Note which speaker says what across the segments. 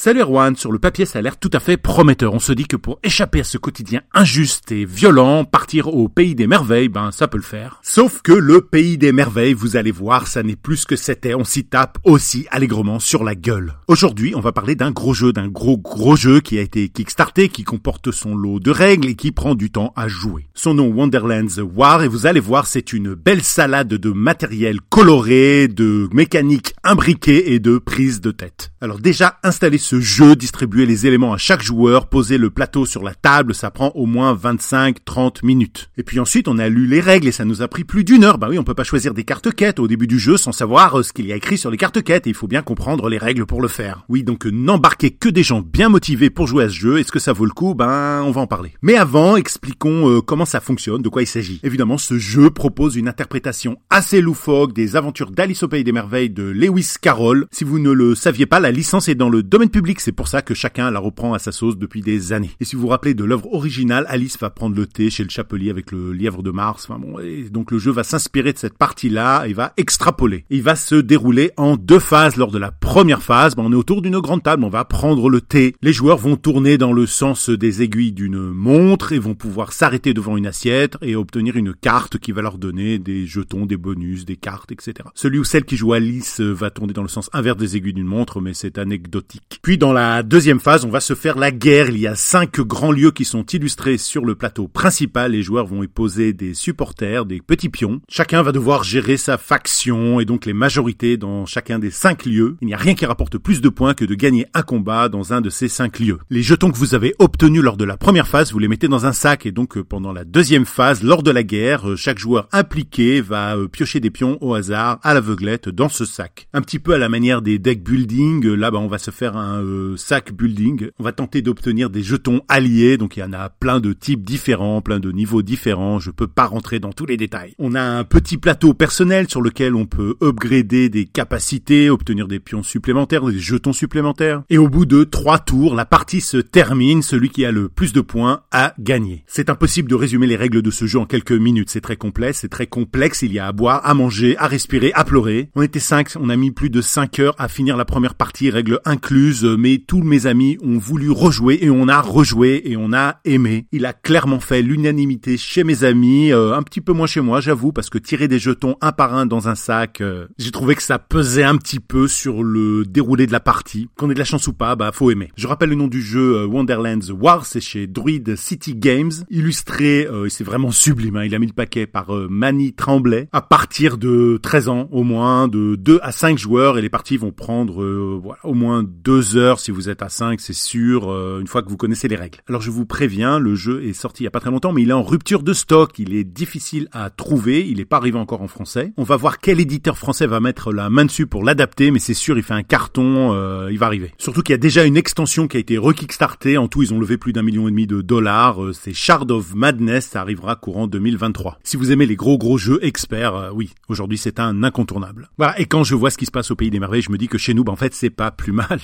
Speaker 1: Salut Erwan, sur le papier ça a l'air tout à fait prometteur. On se dit que pour échapper à ce quotidien injuste et violent, partir au pays des merveilles, ben ça peut le faire. Sauf que le pays des merveilles, vous allez voir, ça n'est plus ce que c'était, on s'y tape aussi allègrement sur la gueule. Aujourd'hui, on va parler d'un gros jeu, d'un gros gros jeu qui a été kickstarté, qui comporte son lot de règles et qui prend du temps à jouer. Son nom Wonderlands War et vous allez voir, c'est une belle salade de matériel coloré, de mécanique imbriquée et de prise de tête. Alors déjà, installez ce jeu, distribuer les éléments à chaque joueur, poser le plateau sur la table, ça prend au moins 25-30 minutes. Et puis ensuite, on a lu les règles et ça nous a pris plus d'une heure. Bah oui, on peut pas choisir des cartes quêtes au début du jeu sans savoir euh, ce qu'il y a écrit sur les cartes quêtes et il faut bien comprendre les règles pour le faire. Oui, donc euh, n'embarquez que des gens bien motivés pour jouer à ce jeu. Est-ce que ça vaut le coup? Ben, on va en parler. Mais avant, expliquons euh, comment ça fonctionne, de quoi il s'agit. Évidemment, ce jeu propose une interprétation assez loufoque des aventures d'Alice au pays des merveilles de Lewis Carroll. Si vous ne le saviez pas, la licence est dans le domaine public c'est pour ça que chacun la reprend à sa sauce depuis des années. Et si vous vous rappelez de l'œuvre originale, Alice va prendre le thé chez le chapelier avec le lièvre de Mars. Enfin bon, et donc le jeu va s'inspirer de cette partie-là et va extrapoler. Il va se dérouler en deux phases. Lors de la première phase, ben, on est autour d'une grande table, on va prendre le thé. Les joueurs vont tourner dans le sens des aiguilles d'une montre et vont pouvoir s'arrêter devant une assiette et obtenir une carte qui va leur donner des jetons, des bonus, des cartes, etc. Celui ou celle qui joue Alice va tourner dans le sens inverse des aiguilles d'une montre, mais c'est anecdotique. Puis dans la deuxième phase, on va se faire la guerre. Il y a cinq grands lieux qui sont illustrés sur le plateau principal. Les joueurs vont y poser des supporters, des petits pions. Chacun va devoir gérer sa faction et donc les majorités dans chacun des cinq lieux. Il n'y a rien qui rapporte plus de points que de gagner un combat dans un de ces cinq lieux. Les jetons que vous avez obtenus lors de la première phase, vous les mettez dans un sac et donc euh, pendant la deuxième phase, lors de la guerre, euh, chaque joueur impliqué va euh, piocher des pions au hasard à l'aveuglette dans ce sac. Un petit peu à la manière des deck building, là bah, on va se faire un euh, sac building. On va tenter d'obtenir des jetons alliés, donc il y en a plein de types différents, plein de niveaux différents, je peux pas rentrer dans tous les détails. On a un petit plateau personnel sur lequel on peut upgrader des capacités, obtenir des pions supplémentaires, des jetons supplémentaires. Et au bout de trois tours, la partie se termine, celui qui a le plus de points a gagné. C'est impossible de résumer les règles de ce jeu en quelques minutes, c'est très complexe, c'est très complexe, il y a à boire, à manger, à respirer, à pleurer. On était cinq, on a mis plus de cinq heures à finir la première partie, règles incluses, mais tous mes amis ont voulu rejouer et on a rejoué et on a aimé. Il a clairement fait l'unanimité chez mes amis, euh, un petit peu moins chez moi, j'avoue, parce que tirer des jetons un par un dans un sac, euh, j'ai trouvé que ça pesait un petit peu sur le déroulé de la partie. Qu'on ait de la chance ou pas, bah faut aimer. Je rappelle le nom du jeu euh, Wonderlands War, c'est chez Druid City Games, illustré, et c'est vraiment sublime. Hein. il a mis le paquet par Manny Tremblay. À partir de 13 ans, au moins, de 2 à 5 joueurs, et les parties vont prendre voilà, au moins 2 heures si vous êtes à 5, c'est sûr, euh, une fois que vous connaissez les règles. Alors je vous préviens, le jeu est sorti il y a pas très longtemps, mais il est en rupture de stock, il est difficile à trouver, il n'est pas arrivé encore en français. On va voir quel éditeur français va mettre la main dessus pour l'adapter, mais c'est sûr, il fait un carton, euh, il va arriver. Surtout qu'il y a déjà une extension qui a été rekickstartée, en tout ils ont levé plus d'un million et demi de dollars, euh, c'est Shard of Madness, ça arrivera courant 2023. Si vous aimez les gros gros jeux experts, oui, aujourd'hui c'est un incontournable. Voilà, et quand je vois ce qui se passe au Pays des Merveilles, je me dis que chez nous, bah, en fait c'est pas plus mal.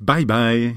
Speaker 1: Bye bye